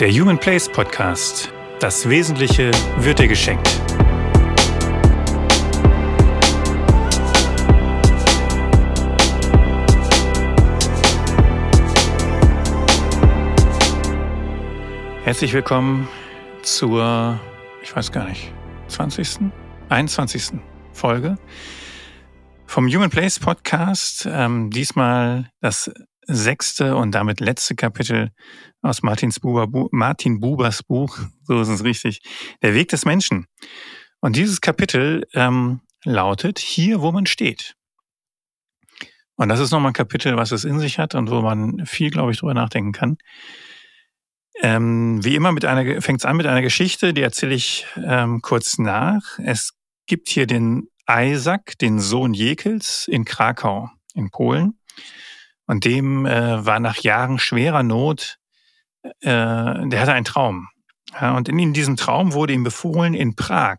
Der Human Place Podcast. Das Wesentliche wird dir geschenkt. Herzlich willkommen zur, ich weiß gar nicht, 20., 21. Folge vom Human Place Podcast. Ähm, diesmal das sechste und damit letzte Kapitel aus Martins Buber, Bu, Martin Bubers Buch, so ist es richtig, Der Weg des Menschen. Und dieses Kapitel ähm, lautet Hier, wo man steht. Und das ist nochmal ein Kapitel, was es in sich hat und wo man viel, glaube ich, drüber nachdenken kann. Ähm, wie immer fängt es an mit einer Geschichte, die erzähle ich ähm, kurz nach. Es gibt hier den Isaac, den Sohn Jekels in Krakau in Polen. Und dem äh, war nach Jahren schwerer Not, äh, der hatte einen Traum. Ja, und in, diesem Traum wurde ihm befohlen, in Prag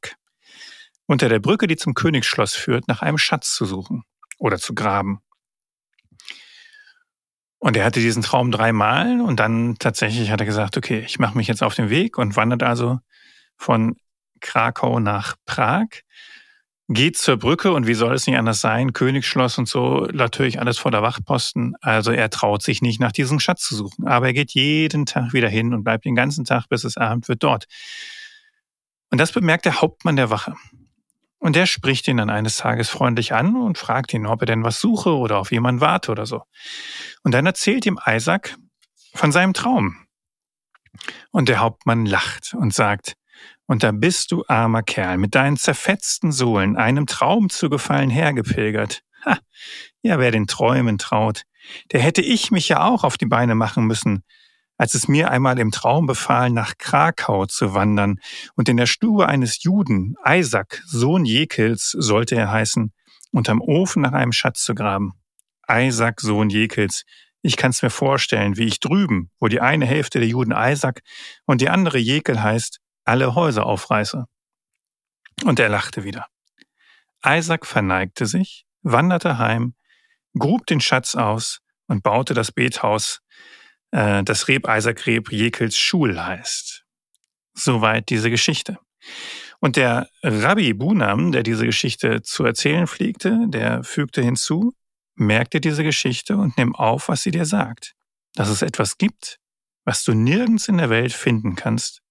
unter der Brücke, die zum Königsschloss führt, nach einem Schatz zu suchen oder zu graben. Und er hatte diesen Traum dreimal und dann tatsächlich hat er gesagt, okay, ich mache mich jetzt auf den Weg und wandert also von Krakau nach Prag geht zur Brücke und wie soll es nicht anders sein? Königsschloss und so, natürlich alles voller Wachposten. Also er traut sich nicht nach diesem Schatz zu suchen. Aber er geht jeden Tag wieder hin und bleibt den ganzen Tag, bis es Abend wird dort. Und das bemerkt der Hauptmann der Wache. Und der spricht ihn dann eines Tages freundlich an und fragt ihn, ob er denn was suche oder auf jemanden warte oder so. Und dann erzählt ihm Isaac von seinem Traum. Und der Hauptmann lacht und sagt, und da bist du, armer Kerl, mit deinen zerfetzten Sohlen einem Traum zu gefallen hergepilgert. Ha, ja, wer den Träumen traut, der hätte ich mich ja auch auf die Beine machen müssen, als es mir einmal im Traum befahl, nach Krakau zu wandern und in der Stube eines Juden, Isaac, Sohn Jekels, sollte er heißen, unterm Ofen nach einem Schatz zu graben. Isaac, Sohn Jekels, ich kann's mir vorstellen, wie ich drüben, wo die eine Hälfte der Juden Isaac und die andere Jekel heißt, alle Häuser aufreiße. Und er lachte wieder. Isaac verneigte sich, wanderte heim, grub den Schatz aus und baute das Bethaus, äh, das Reb Isaac Reb Jekels Schul heißt. Soweit diese Geschichte. Und der Rabbi Bunam, der diese Geschichte zu erzählen pflegte, der fügte hinzu, merk dir diese Geschichte und nimm auf, was sie dir sagt. Dass es etwas gibt, was du nirgends in der Welt finden kannst,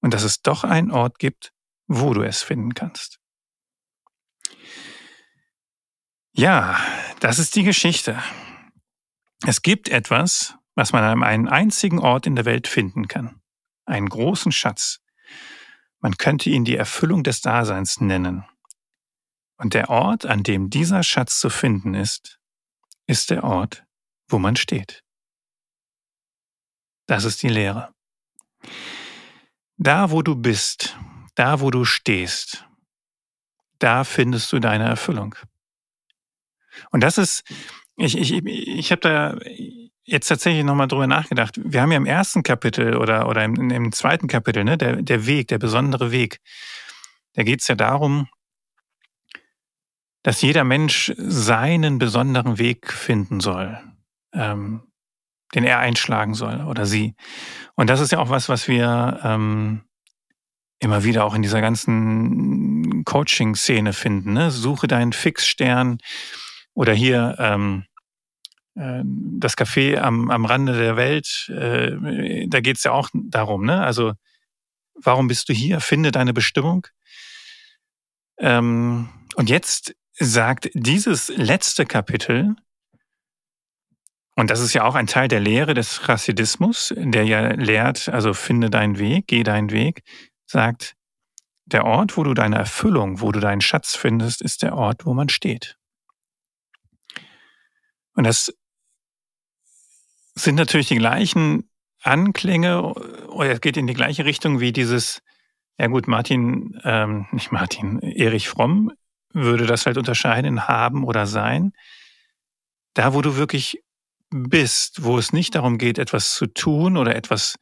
und dass es doch einen Ort gibt, wo du es finden kannst. Ja, das ist die Geschichte. Es gibt etwas, was man an einem einzigen Ort in der Welt finden kann. Einen großen Schatz. Man könnte ihn die Erfüllung des Daseins nennen. Und der Ort, an dem dieser Schatz zu finden ist, ist der Ort, wo man steht. Das ist die Lehre. Da, wo du bist, da, wo du stehst, da findest du deine Erfüllung. Und das ist, ich, ich, ich habe da jetzt tatsächlich nochmal drüber nachgedacht. Wir haben ja im ersten Kapitel oder, oder im, im zweiten Kapitel, ne, der, der Weg, der besondere Weg, da geht es ja darum, dass jeder Mensch seinen besonderen Weg finden soll. Ähm, den er einschlagen soll oder sie. Und das ist ja auch was, was wir ähm, immer wieder auch in dieser ganzen Coaching-Szene finden. Ne? Suche deinen Fixstern oder hier ähm, äh, das Café am, am Rande der Welt. Äh, da geht es ja auch darum. Ne? Also warum bist du hier? Finde deine Bestimmung. Ähm, und jetzt sagt dieses letzte Kapitel, und das ist ja auch ein Teil der Lehre des Chassidismus, der ja lehrt, also finde deinen Weg, geh deinen Weg, sagt, der Ort, wo du deine Erfüllung, wo du deinen Schatz findest, ist der Ort, wo man steht. Und das sind natürlich die gleichen Anklänge, oder es geht in die gleiche Richtung wie dieses, ja gut, Martin, ähm, nicht Martin, Erich Fromm würde das halt unterscheiden in haben oder sein. Da, wo du wirklich bist, wo es nicht darum geht, etwas zu tun oder etwas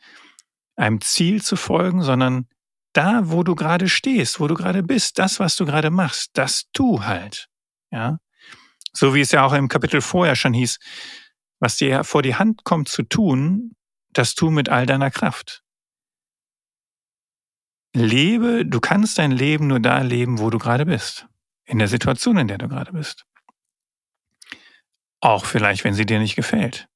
einem Ziel zu folgen, sondern da, wo du gerade stehst, wo du gerade bist, das, was du gerade machst, das tu halt. Ja. So wie es ja auch im Kapitel vorher schon hieß, was dir vor die Hand kommt zu tun, das tu mit all deiner Kraft. lebe, du kannst dein Leben nur da leben, wo du gerade bist. In der Situation, in der du gerade bist. Auch vielleicht, wenn sie dir nicht gefällt.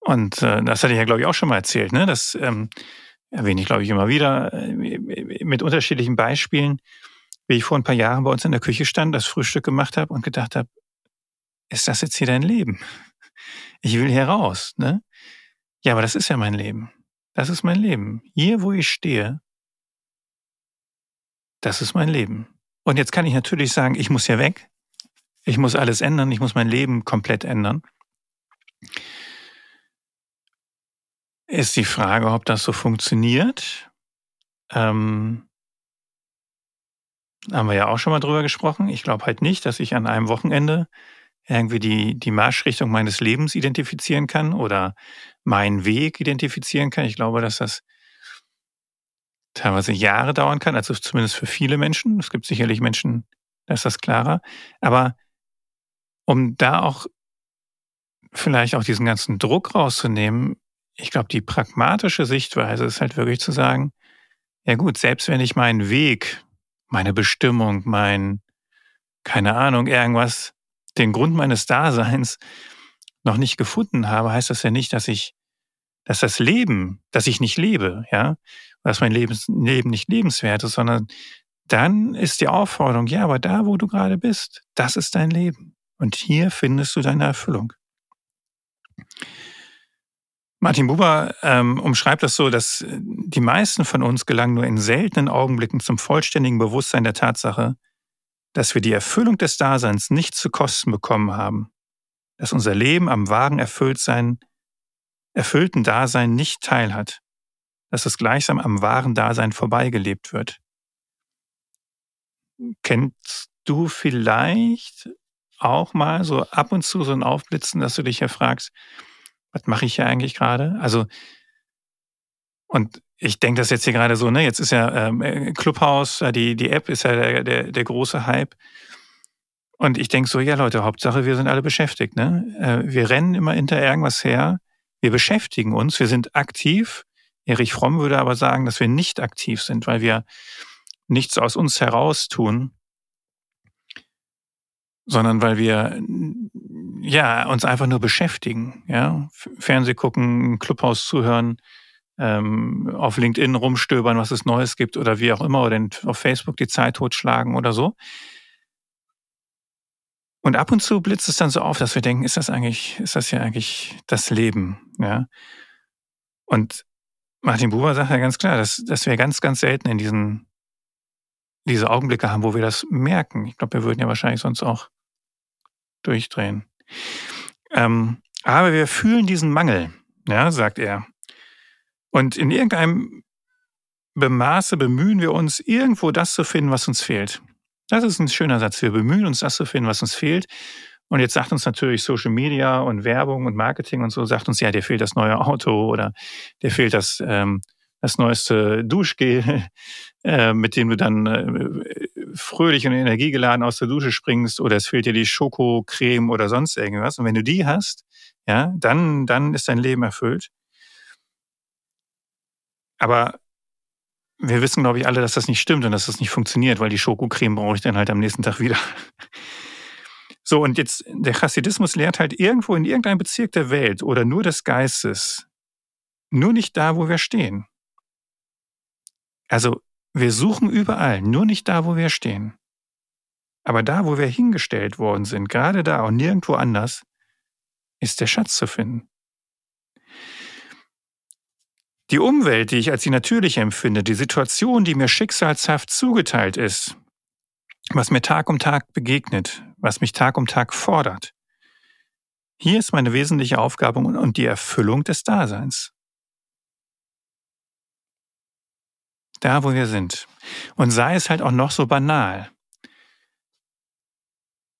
Und äh, das hatte ich ja, glaube ich, auch schon mal erzählt. Ne? Das ähm, erwähne ich, glaube ich, immer wieder äh, mit unterschiedlichen Beispielen, wie ich vor ein paar Jahren bei uns in der Küche stand, das Frühstück gemacht habe und gedacht habe, ist das jetzt hier dein Leben? Ich will hier raus. Ne? Ja, aber das ist ja mein Leben. Das ist mein Leben. Hier, wo ich stehe, das ist mein Leben. Und jetzt kann ich natürlich sagen, ich muss hier weg. Ich muss alles ändern. Ich muss mein Leben komplett ändern. Ist die Frage, ob das so funktioniert. Ähm, haben wir ja auch schon mal drüber gesprochen. Ich glaube halt nicht, dass ich an einem Wochenende irgendwie die, die Marschrichtung meines Lebens identifizieren kann oder meinen Weg identifizieren kann. Ich glaube, dass das teilweise Jahre dauern kann, also zumindest für viele Menschen. Es gibt sicherlich Menschen, da ist das klarer. Aber um da auch vielleicht auch diesen ganzen Druck rauszunehmen, ich glaube, die pragmatische Sichtweise ist halt wirklich zu sagen, ja gut, selbst wenn ich meinen Weg, meine Bestimmung, mein, keine Ahnung, irgendwas, den Grund meines Daseins noch nicht gefunden habe, heißt das ja nicht, dass ich, dass das Leben, dass ich nicht lebe, ja dass mein Lebens Leben nicht lebenswert ist, sondern dann ist die Aufforderung, ja, aber da, wo du gerade bist, das ist dein Leben. Und hier findest du deine Erfüllung. Martin Buber ähm, umschreibt das so, dass die meisten von uns gelangen nur in seltenen Augenblicken zum vollständigen Bewusstsein der Tatsache, dass wir die Erfüllung des Daseins nicht zu Kosten bekommen haben, dass unser Leben am wahren Erfülltsein, erfüllten Dasein nicht teilhat dass es gleichsam am wahren Dasein vorbeigelebt wird. Kennst du vielleicht auch mal so ab und zu so ein Aufblitzen, dass du dich ja fragst, was mache ich hier eigentlich gerade? Also, und ich denke das jetzt hier gerade so, ne, jetzt ist ja ähm, Clubhouse, die, die App ist ja der, der, der große Hype. Und ich denke so, ja Leute, Hauptsache, wir sind alle beschäftigt. Ne? Äh, wir rennen immer hinter irgendwas her. Wir beschäftigen uns, wir sind aktiv. Erich Fromm würde aber sagen, dass wir nicht aktiv sind, weil wir nichts aus uns heraus tun, sondern weil wir ja uns einfach nur beschäftigen, ja, Fernseh gucken, Clubhaus zuhören, ähm, auf LinkedIn rumstöbern, was es Neues gibt oder wie auch immer, oder auf Facebook die Zeit totschlagen oder so. Und ab und zu blitzt es dann so auf, dass wir denken, ist das eigentlich, ist das ja eigentlich das Leben, ja? Und Martin Buber sagt ja ganz klar, dass, dass wir ganz, ganz selten in diesen diese Augenblicke haben, wo wir das merken. Ich glaube, wir würden ja wahrscheinlich sonst auch durchdrehen. Ähm, aber wir fühlen diesen Mangel, ja, sagt er. Und in irgendeinem Maße bemühen wir uns, irgendwo das zu finden, was uns fehlt. Das ist ein schöner Satz. Wir bemühen uns, das zu finden, was uns fehlt. Und jetzt sagt uns natürlich Social Media und Werbung und Marketing und so, sagt uns, ja, dir fehlt das neue Auto oder dir fehlt das, ähm, das neueste Duschgel, äh, mit dem du dann äh, fröhlich und energiegeladen aus der Dusche springst oder es fehlt dir die Schokocreme oder sonst irgendwas. Und wenn du die hast, ja, dann, dann ist dein Leben erfüllt. Aber wir wissen, glaube ich, alle, dass das nicht stimmt und dass das nicht funktioniert, weil die Schokocreme brauche ich dann halt am nächsten Tag wieder. So, und jetzt, der Chassidismus lehrt halt irgendwo in irgendeinem Bezirk der Welt oder nur des Geistes, nur nicht da, wo wir stehen. Also, wir suchen überall, nur nicht da, wo wir stehen. Aber da, wo wir hingestellt worden sind, gerade da und nirgendwo anders, ist der Schatz zu finden. Die Umwelt, die ich als die natürliche empfinde, die Situation, die mir schicksalshaft zugeteilt ist, was mir Tag um Tag begegnet, was mich Tag um Tag fordert. Hier ist meine wesentliche Aufgabe und die Erfüllung des Daseins. Da, wo wir sind. Und sei es halt auch noch so banal.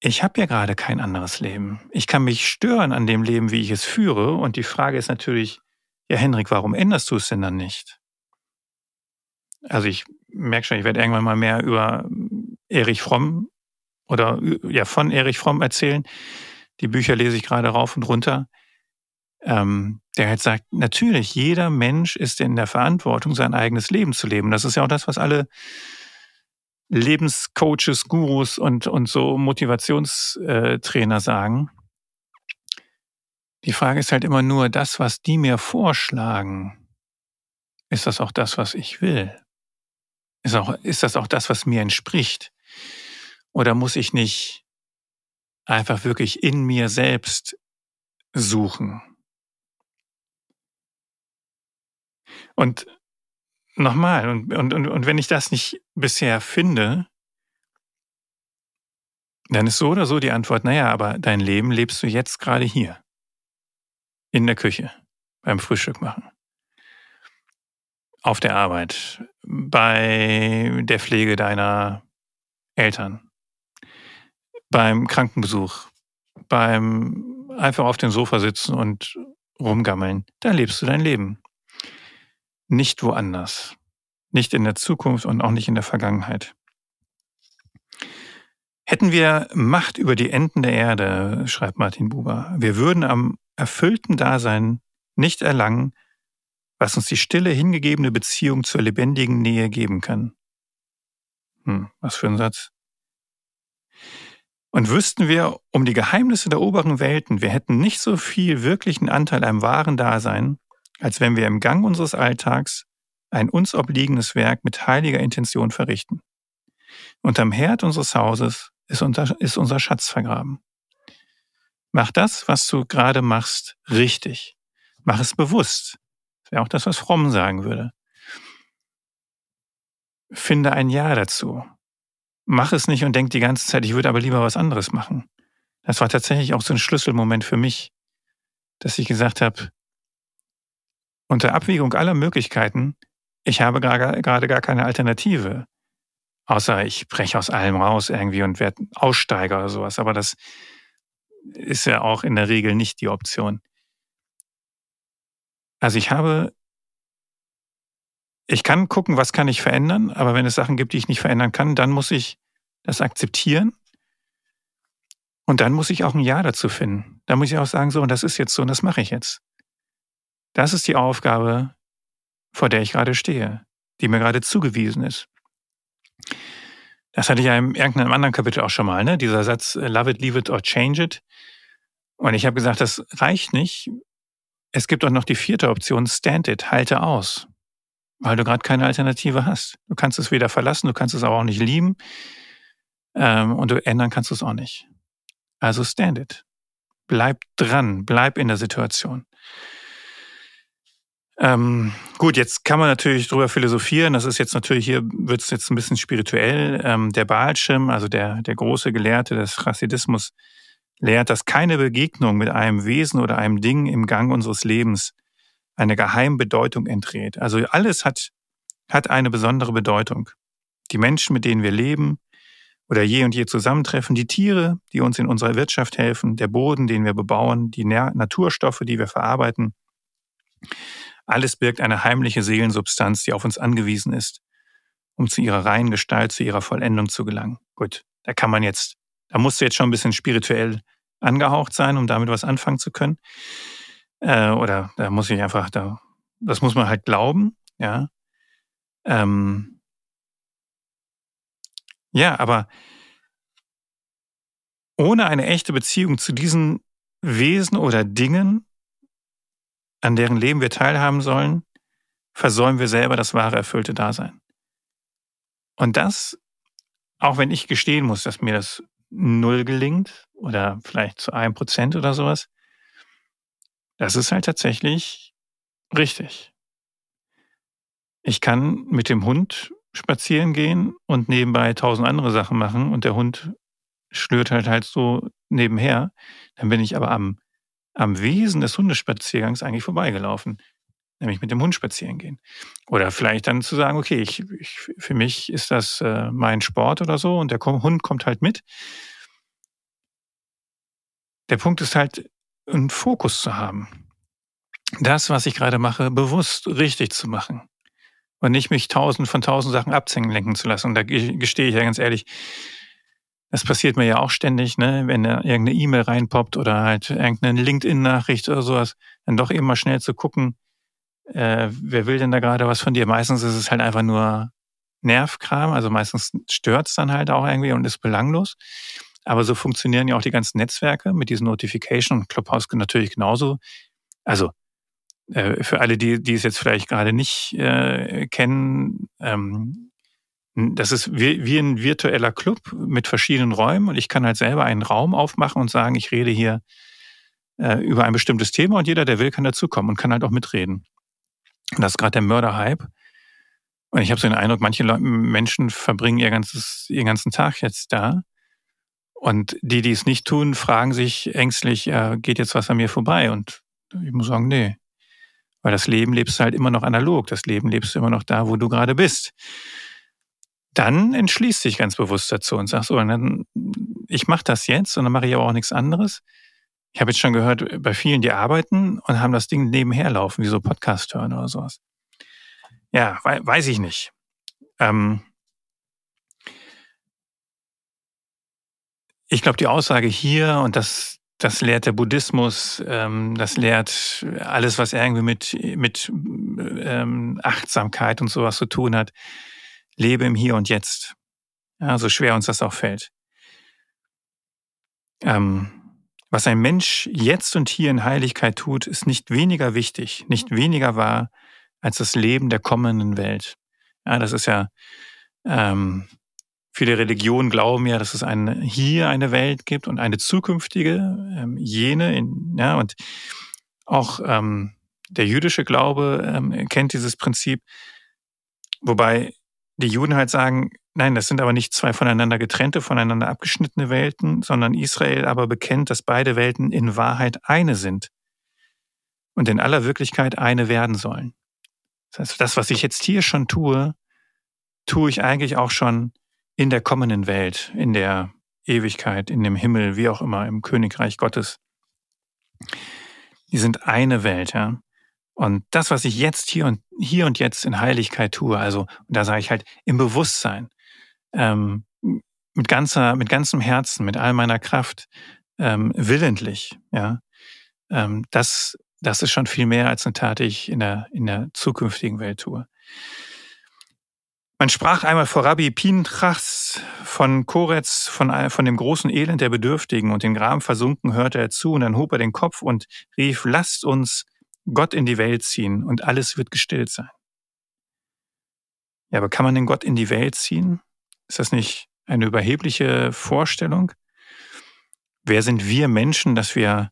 Ich habe ja gerade kein anderes Leben. Ich kann mich stören an dem Leben, wie ich es führe. Und die Frage ist natürlich, ja Henrik, warum änderst du es denn dann nicht? Also ich merke schon, ich werde irgendwann mal mehr über Erich Fromm oder ja von Erich Fromm erzählen. Die Bücher lese ich gerade rauf und runter. Ähm, der halt sagt, natürlich, jeder Mensch ist in der Verantwortung, sein eigenes Leben zu leben. Das ist ja auch das, was alle Lebenscoaches, Gurus und, und so Motivationstrainer sagen. Die Frage ist halt immer nur, das, was die mir vorschlagen, ist das auch das, was ich will? Ist, auch, ist das auch das, was mir entspricht? Oder muss ich nicht einfach wirklich in mir selbst suchen? Und nochmal, und, und, und wenn ich das nicht bisher finde, dann ist so oder so die Antwort, naja, aber dein Leben lebst du jetzt gerade hier. In der Küche, beim Frühstück machen. Auf der Arbeit, bei der Pflege deiner Eltern, beim Krankenbesuch, beim einfach auf dem Sofa sitzen und rumgammeln. Da lebst du dein Leben. Nicht woanders. Nicht in der Zukunft und auch nicht in der Vergangenheit. Hätten wir Macht über die Enden der Erde, schreibt Martin Buber, wir würden am erfüllten Dasein nicht erlangen, was uns die stille, hingegebene Beziehung zur lebendigen Nähe geben kann. Hm, was für ein Satz. Und wüssten wir um die Geheimnisse der oberen Welten, wir hätten nicht so viel wirklichen Anteil am wahren Dasein, als wenn wir im Gang unseres Alltags ein uns obliegendes Werk mit heiliger Intention verrichten. Unterm Herd unseres Hauses ist, unter, ist unser Schatz vergraben. Mach das, was du gerade machst, richtig. Mach es bewusst. Das wäre auch das, was Fromm sagen würde. Finde ein Ja dazu. Mach es nicht und denk die ganze Zeit, ich würde aber lieber was anderes machen. Das war tatsächlich auch so ein Schlüsselmoment für mich, dass ich gesagt habe, unter Abwägung aller Möglichkeiten, ich habe gerade gar keine Alternative. Außer ich breche aus allem raus irgendwie und werde Aussteiger oder sowas. Aber das ist ja auch in der Regel nicht die Option. Also ich habe, ich kann gucken, was kann ich verändern, aber wenn es Sachen gibt, die ich nicht verändern kann, dann muss ich das akzeptieren. Und dann muss ich auch ein Ja dazu finden. Da muss ich auch sagen, so, und das ist jetzt so, und das mache ich jetzt. Das ist die Aufgabe, vor der ich gerade stehe, die mir gerade zugewiesen ist. Das hatte ich ja in irgendeinem anderen Kapitel auch schon mal, ne? Dieser Satz, love it, leave it or change it. Und ich habe gesagt, das reicht nicht. Es gibt auch noch die vierte Option, stand it, halte aus. Weil du gerade keine Alternative hast. Du kannst es weder verlassen, du kannst es aber auch nicht lieben. Ähm, und du ändern kannst es auch nicht. Also stand it. Bleib dran, bleib in der Situation. Ähm, gut, jetzt kann man natürlich drüber philosophieren. Das ist jetzt natürlich hier wird es jetzt ein bisschen spirituell. Ähm, der Baalschirm, also der der große Gelehrte des Chassidismus, lehrt, dass keine Begegnung mit einem Wesen oder einem Ding im Gang unseres Lebens eine geheime Bedeutung enträt. Also alles hat hat eine besondere Bedeutung. Die Menschen, mit denen wir leben oder je und je zusammentreffen, die Tiere, die uns in unserer Wirtschaft helfen, der Boden, den wir bebauen, die Naturstoffe, die wir verarbeiten alles birgt eine heimliche Seelensubstanz, die auf uns angewiesen ist, um zu ihrer reinen Gestalt, zu ihrer Vollendung zu gelangen. Gut, da kann man jetzt, da musst du jetzt schon ein bisschen spirituell angehaucht sein, um damit was anfangen zu können. Äh, oder da muss ich einfach, da, das muss man halt glauben, ja. Ähm, ja, aber ohne eine echte Beziehung zu diesen Wesen oder Dingen an deren Leben wir teilhaben sollen, versäumen wir selber das wahre erfüllte Dasein. Und das, auch wenn ich gestehen muss, dass mir das null gelingt oder vielleicht zu einem Prozent oder sowas, das ist halt tatsächlich richtig. Ich kann mit dem Hund spazieren gehen und nebenbei tausend andere Sachen machen und der Hund schlürt halt halt so nebenher. Dann bin ich aber am am Wesen des Hundespaziergangs eigentlich vorbeigelaufen. Nämlich mit dem Hund spazieren gehen. Oder vielleicht dann zu sagen, okay, ich, ich, für mich ist das äh, mein Sport oder so und der Hund kommt halt mit. Der Punkt ist halt, einen Fokus zu haben. Das, was ich gerade mache, bewusst richtig zu machen. Und nicht mich tausend von tausend Sachen abzängen lenken zu lassen. Und da gestehe ich ja ganz ehrlich, Das passiert mir ja auch ständig, ne? wenn da irgendeine E-Mail reinpoppt oder halt irgendeine LinkedIn-Nachricht oder sowas, dann doch eben mal schnell zu gucken, äh, wer will denn da gerade was von dir? Meistens ist es halt einfach nur Nervkram, also meistens stört es dann halt auch irgendwie und ist belanglos. Aber so funktionieren ja auch die ganzen Netzwerke mit diesen Notification und Clubhouse natürlich genauso. Also äh, für alle, die, die es jetzt vielleicht gerade nicht äh, kennen, ähm, das ist wie, wie ein virtueller Club mit verschiedenen Räumen und ich kann halt selber einen Raum aufmachen und sagen, ich rede hier äh, über ein bestimmtes Thema und jeder, der will, kann dazukommen und kann halt auch mitreden. Und das ist gerade der Mörderhype. Und ich habe so den Eindruck, manche Leute, Menschen verbringen ihr ganzes, ihren ganzen Tag jetzt da. Und die, die es nicht tun, fragen sich ängstlich, äh, geht jetzt was an mir vorbei? Und ich muss sagen, nee. Weil das Leben lebst du halt immer noch analog. Das Leben lebst du immer noch da, wo du gerade bist. Dann entschließt dich ganz bewusst dazu und sagst, so, dann, ich mache das jetzt und dann mache ich aber auch nichts anderes. Ich habe jetzt schon gehört, bei vielen, die arbeiten und haben das Ding nebenher laufen, wie so Podcast hören oder sowas. Ja, weiß ich nicht. Ähm ich glaube, die Aussage hier, und das, das lehrt der Buddhismus, ähm, das lehrt alles, was irgendwie mit, mit ähm, Achtsamkeit und sowas zu tun hat, lebe im Hier und Jetzt. Ja, so schwer uns das auch fällt. Ähm, was ein Mensch jetzt und hier in Heiligkeit tut, ist nicht weniger wichtig, nicht weniger wahr als das Leben der kommenden Welt. Ja, das ist ja, ähm, viele Religionen glauben ja, dass es eine, hier eine Welt gibt und eine zukünftige, ähm, jene, in, ja, und auch ähm, der jüdische Glaube ähm, kennt dieses Prinzip, wobei die Juden halt sagen, nein, das sind aber nicht zwei voneinander getrennte, voneinander abgeschnittene Welten, sondern Israel aber bekennt, dass beide Welten in Wahrheit eine sind und in aller Wirklichkeit eine werden sollen. Das heißt, das, was ich jetzt hier schon tue, tue ich eigentlich auch schon in der kommenden Welt, in der Ewigkeit, in dem Himmel, wie auch immer, im Königreich Gottes. Die sind eine Welt, ja. Und das, was ich jetzt hier und hier und jetzt in Heiligkeit tue, also, und da sage ich halt im Bewusstsein, ähm, mit ganzer, mit ganzem Herzen, mit all meiner Kraft, ähm, willentlich, ja, ähm, das das ist schon viel mehr als eine Tat, die ich in der, in der zukünftigen Welt tue. Man sprach einmal vor Rabbi Pinchas von Koretz, von, von dem großen Elend der Bedürftigen und den Graben versunken hörte er zu und dann hob er den Kopf und rief, lasst uns Gott in die Welt ziehen und alles wird gestillt sein. Ja, aber kann man den Gott in die Welt ziehen? Ist das nicht eine überhebliche Vorstellung? Wer sind wir Menschen, dass wir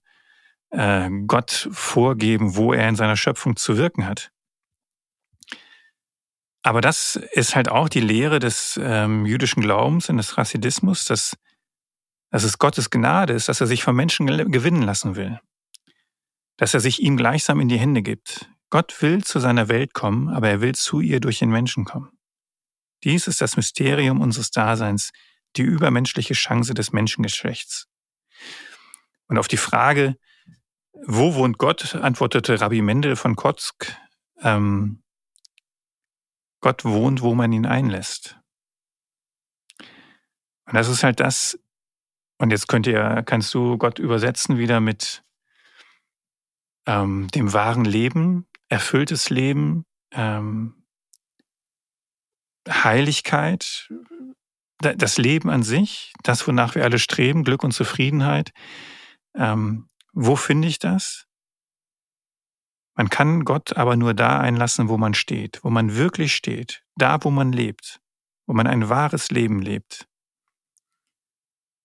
äh, Gott vorgeben, wo er in seiner Schöpfung zu wirken hat. Aber das ist halt auch die Lehre des ähm, jüdischen Glaubens und des Chassidismus, dass, dass es Gottes Gnade ist, dass er sich vom Menschen gewinnen lassen will. Dass er sich ihm gleichsam in die Hände gibt. Gott will zu seiner Welt kommen, aber er will zu ihr durch den Menschen kommen. Dies ist das Mysterium unseres Daseins, die übermenschliche Chance des Menschengeschlechts. Und auf die Frage, wo wohnt Gott? antwortete Rabbi Mendel von Kotzk. Ähm, Gott wohnt, wo man ihn einlässt. Und das ist halt das, und jetzt könnt ihr, kannst du Gott übersetzen wieder mit ähm, dem wahren Leben, erfülltes Leben, ähm, Heiligkeit, das Leben an sich, das, wonach wir alle streben, Glück und Zufriedenheit. Ähm, wo finde ich das? Man kann Gott aber nur da einlassen, wo man steht, wo man wirklich steht, da, wo man lebt, wo man ein wahres Leben lebt.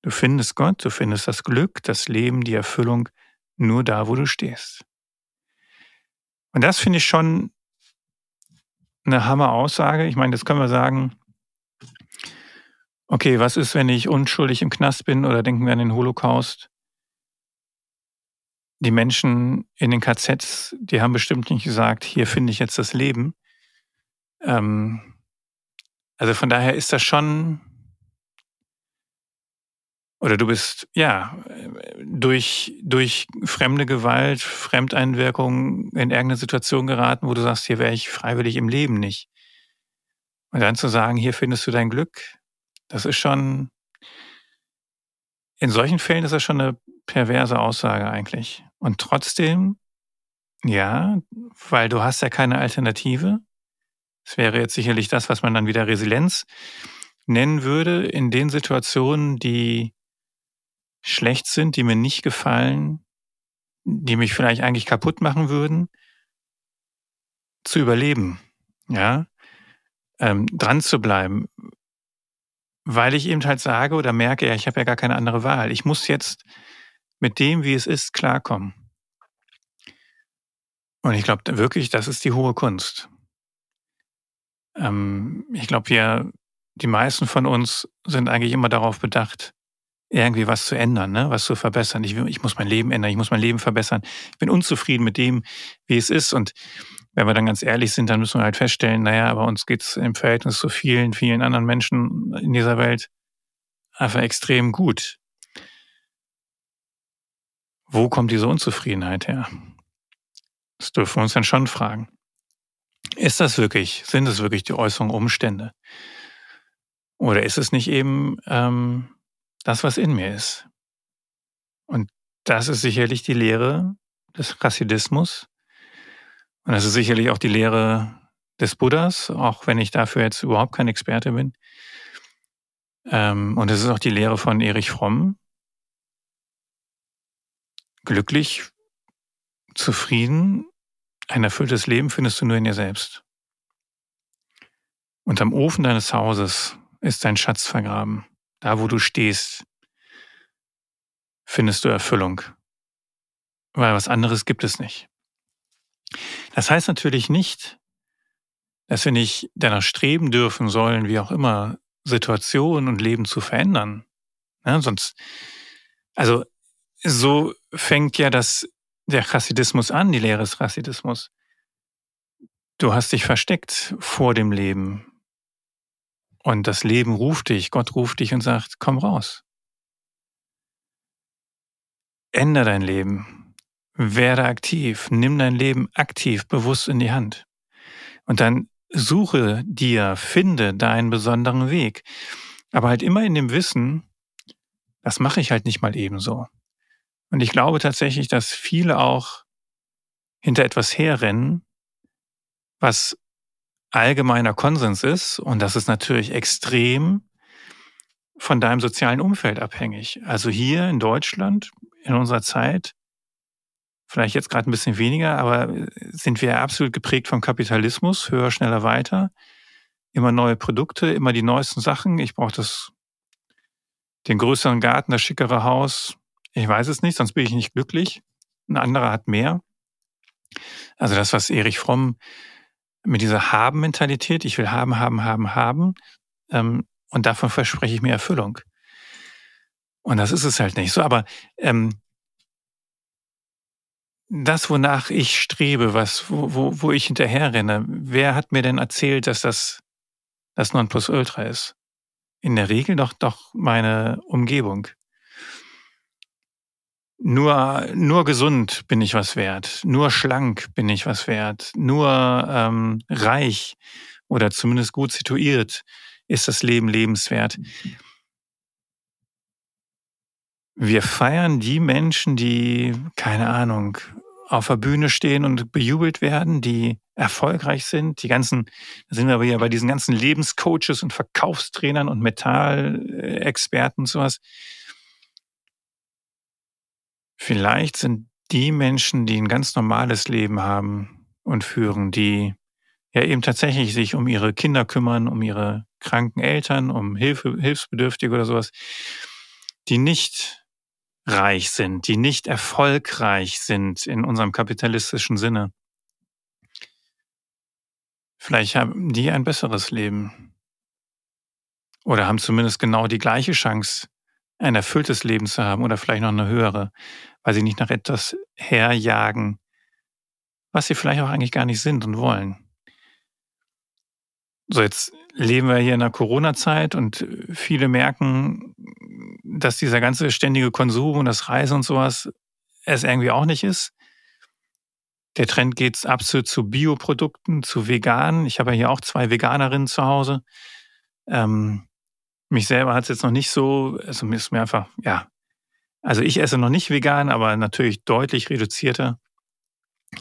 Du findest Gott, du findest das Glück, das Leben, die Erfüllung nur da, wo du stehst. Und das finde ich schon eine Hammer-Aussage. Ich meine, das können wir sagen, okay, was ist, wenn ich unschuldig im Knast bin oder denken wir an den Holocaust? die Menschen in den KZs, die haben bestimmt nicht gesagt, hier finde ich jetzt das Leben. Ähm, also von daher ist das schon, oder du bist, ja, durch, durch fremde Gewalt, Fremdeinwirkung in irgendeine Situation geraten, wo du sagst, hier wäre ich freiwillig im Leben nicht. Und dann zu sagen, hier findest du dein Glück, das ist schon, in solchen Fällen ist das schon eine perverse Aussage eigentlich. Und trotzdem, ja, weil du hast ja keine Alternative. Es wäre jetzt sicherlich das, was man dann wieder Resilienz nennen würde, in den Situationen, die schlecht sind, die mir nicht gefallen, die mich vielleicht eigentlich kaputt machen würden, zu überleben, ja, ähm, dran zu bleiben, weil ich eben halt sage oder merke, ja, ich habe ja gar keine andere Wahl. Ich muss jetzt mit dem, wie es ist, klarkommen. Und ich glaube wirklich, das ist die hohe Kunst. Ähm, ich glaube, wir, die meisten von uns sind eigentlich immer darauf bedacht, irgendwie was zu ändern, ne? was zu verbessern. Ich, ich muss mein Leben ändern, ich muss mein Leben verbessern. Ich bin unzufrieden mit dem, wie es ist. Und wenn wir dann ganz ehrlich sind, dann müssen wir halt feststellen, naja, bei uns geht's im Verhältnis zu vielen, vielen anderen Menschen in dieser Welt einfach extrem gut. Wo kommt diese Unzufriedenheit her? Das dürfen wir uns dann schon fragen. Ist das wirklich, sind es wirklich die äußeren Umstände? Oder ist es nicht eben ähm, das, was in mir ist. Und das ist sicherlich die Lehre des Chassidismus. Und das ist sicherlich auch die Lehre des Buddhas, auch wenn ich dafür jetzt überhaupt kein Experte bin. Ähm, und es ist auch die Lehre von Erich Fromm. Glücklich, zufrieden, ein erfülltes Leben findest du nur in dir selbst. Und am Ofen deines Hauses ist dein Schatz vergraben. Da, wo du stehst, findest du Erfüllung. Weil was anderes gibt es nicht. Das heißt natürlich nicht, dass wir nicht danach streben dürfen sollen, wie auch immer, Situationen und Leben zu verändern. Ja, sonst, also so fängt ja das der Chassidismus an, die Lehre des Chassidismus. Du hast dich versteckt vor dem Leben. Und das Leben ruft dich, Gott ruft dich und sagt, komm raus. Änder dein Leben. Werde aktiv. Nimm dein Leben aktiv, bewusst in die Hand. Und dann suche dir, finde deinen besonderen Weg. Aber halt immer in dem Wissen, das mache ich halt nicht mal ebenso. Und ich glaube tatsächlich, dass viele auch hinter etwas herrennen, was allgemeiner Konsens ist, und das ist natürlich extrem von deinem sozialen Umfeld abhängig. Also hier in Deutschland, in unserer Zeit, vielleicht jetzt gerade ein bisschen weniger, aber sind wir absolut geprägt vom Kapitalismus, höher, schneller, weiter. Immer neue Produkte, immer die neuesten Sachen. Ich brauche das, den größeren Garten, das schickere Haus. Ich weiß es nicht, sonst bin ich nicht glücklich. Ein anderer hat mehr. Also das, was Erich Fromm mit dieser Haben-Mentalität, ich will haben, haben, haben, haben, ähm, und davon verspreche ich mir Erfüllung. Und das ist es halt nicht so. Aber ähm, das, wonach ich strebe, was, wo, wo, wo ich hinterherrenne, wer hat mir denn erzählt, dass das das Nonplusultra ist? In der Regel doch doch meine Umgebung. Nur, nur gesund bin ich was wert. Nur schlank bin ich was wert. Nur ähm, reich oder zumindest gut situiert ist das Leben lebenswert. Wir feiern die Menschen, die, keine Ahnung, auf der Bühne stehen und bejubelt werden, die erfolgreich sind. Die ganzen, da sind wir aber ja bei diesen ganzen Lebenscoaches und Verkaufstrainern und Metallexperten und sowas. Vielleicht sind die Menschen, die ein ganz normales Leben haben und führen, die ja eben tatsächlich sich um ihre Kinder kümmern, um ihre kranken Eltern, um Hilfe, Hilfsbedürftige oder sowas, die nicht reich sind, die nicht erfolgreich sind in unserem kapitalistischen Sinne. Vielleicht haben die ein besseres Leben. Oder haben zumindest genau die gleiche Chance, ein erfülltes Leben zu haben oder vielleicht noch eine höhere, weil sie nicht nach etwas herjagen, was sie vielleicht auch eigentlich gar nicht sind und wollen. So, jetzt leben wir hier in der Corona-Zeit und viele merken, dass dieser ganze ständige Konsum und das Reisen und sowas es irgendwie auch nicht ist. Der Trend geht absolut zu Bioprodukten, zu veganen. Ich habe ja hier auch zwei Veganerinnen zu Hause. Ähm, mich selber hat es jetzt noch nicht so, also mir ist mir einfach, ja, Also ich esse noch nicht vegan, aber natürlich deutlich reduzierter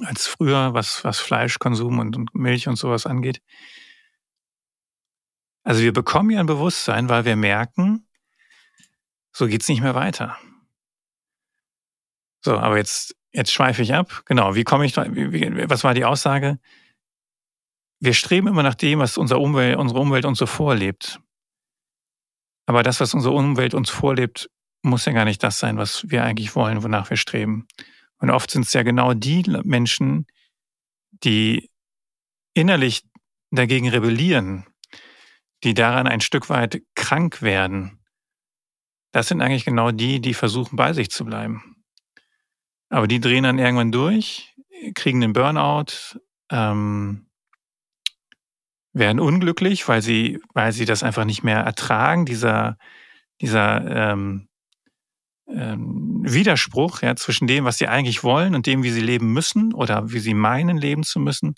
als früher, was, was Fleischkonsum und, und Milch und sowas angeht. Also wir bekommen ja ein Bewusstsein, weil wir merken, so geht's nicht mehr weiter. So, aber jetzt, jetzt schweife ich ab. Genau, wie komme ich wie, was war die Aussage? Wir streben immer nach dem, was unsere Umwelt, unsere Umwelt uns so vorlebt. Aber das, was unsere Umwelt uns vorlebt, muss ja gar nicht das sein, was wir eigentlich wollen, wonach wir streben. Und oft sind es ja genau die Menschen, die innerlich dagegen rebellieren, die daran ein Stück weit krank werden. Das sind eigentlich genau die, die versuchen, bei sich zu bleiben. Aber die drehen dann irgendwann durch, kriegen einen Burnout, ähm, werden unglücklich, weil sie, weil sie das einfach nicht mehr ertragen, dieser, dieser ähm, ähm, Widerspruch ja, zwischen dem, was sie eigentlich wollen und dem, wie sie leben müssen oder wie sie meinen, leben zu müssen.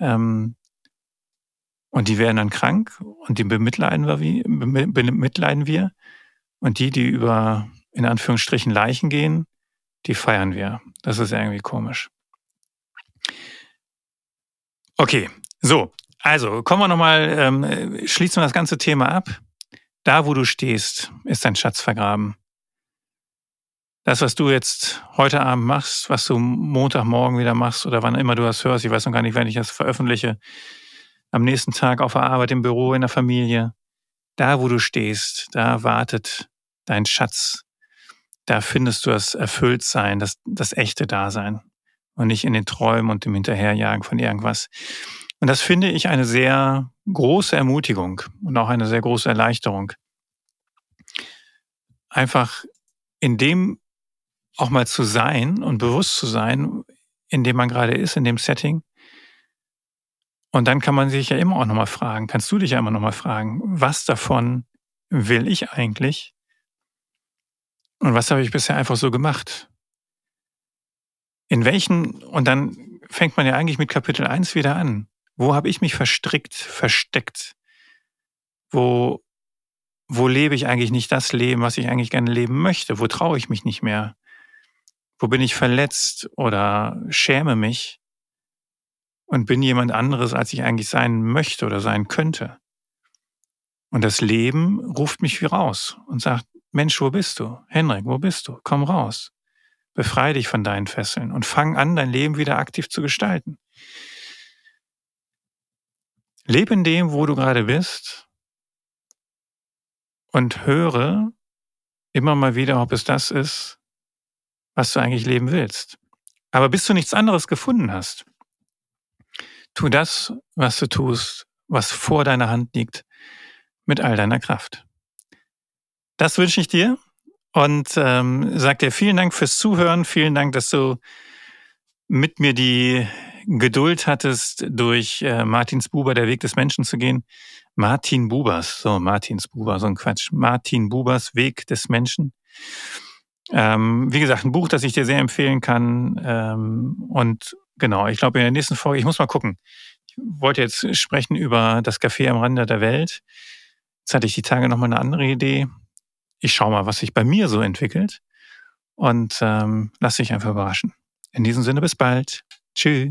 Ähm, und die werden dann krank und die bemitleiden wir, bemitleiden wir. Und die, die über, in Anführungsstrichen, Leichen gehen, die feiern wir. Das ist irgendwie komisch. Okay, so, also kommen wir nochmal, ähm, schließen wir das ganze Thema ab. Da, wo du stehst, ist dein Schatz vergraben das, was du jetzt heute Abend machst, was du Montagmorgen wieder machst oder wann immer du das hörst, ich weiß noch gar nicht, wenn ich das veröffentliche, am nächsten Tag auf der Arbeit, im Büro, in der Familie, da, wo du stehst, da wartet dein Schatz. Da findest du das Erfülltsein, das, das echte Dasein und nicht in den Träumen und dem Hinterherjagen von irgendwas. Und das finde ich eine sehr große Ermutigung und auch eine sehr große Erleichterung. Einfach in dem auch mal zu sein und bewusst zu sein, in dem man gerade ist, in dem Setting. Und dann kann man sich ja immer auch nochmal fragen, kannst du dich ja immer nochmal fragen, was davon will ich eigentlich? Und was habe ich bisher einfach so gemacht? In welchen, und dann fängt man ja eigentlich mit Kapitel 1 wieder an. Wo habe ich mich verstrickt, versteckt? Wo, wo lebe ich eigentlich nicht das Leben, was ich eigentlich gerne leben möchte? Wo traue ich mich nicht mehr? Wo bin ich verletzt oder schäme mich und bin jemand anderes, als ich eigentlich sein möchte oder sein könnte? Und das Leben ruft mich wie raus und sagt, Mensch, wo bist du? Henrik, wo bist du? Komm raus. Befreie dich von deinen Fesseln und fang an, dein Leben wieder aktiv zu gestalten. Lebe in dem, wo du gerade bist und höre immer mal wieder, ob es das ist, was du eigentlich leben willst. Aber bis du nichts anderes gefunden hast, tu das, was du tust, was vor deiner Hand liegt, mit all deiner Kraft. Das wünsche ich dir und ähm, sag dir vielen Dank fürs Zuhören, vielen Dank, dass du mit mir die Geduld hattest, durch äh, Martins Buber, der Weg des Menschen zu gehen. Martin Bubers, so Martins Buber, so ein Quatsch. Martin Bubers Weg des Menschen. Ähm, wie gesagt, ein Buch, das ich dir sehr empfehlen kann. Ähm, und genau, ich glaube, in der nächsten Folge, ich muss mal gucken. Ich wollte jetzt sprechen über das Café am Rande der Welt. Jetzt hatte ich die Tage nochmal eine andere Idee. Ich schaue mal, was sich bei mir so entwickelt. Und ähm, lass dich einfach überraschen. In diesem Sinne, bis bald. Tschüss.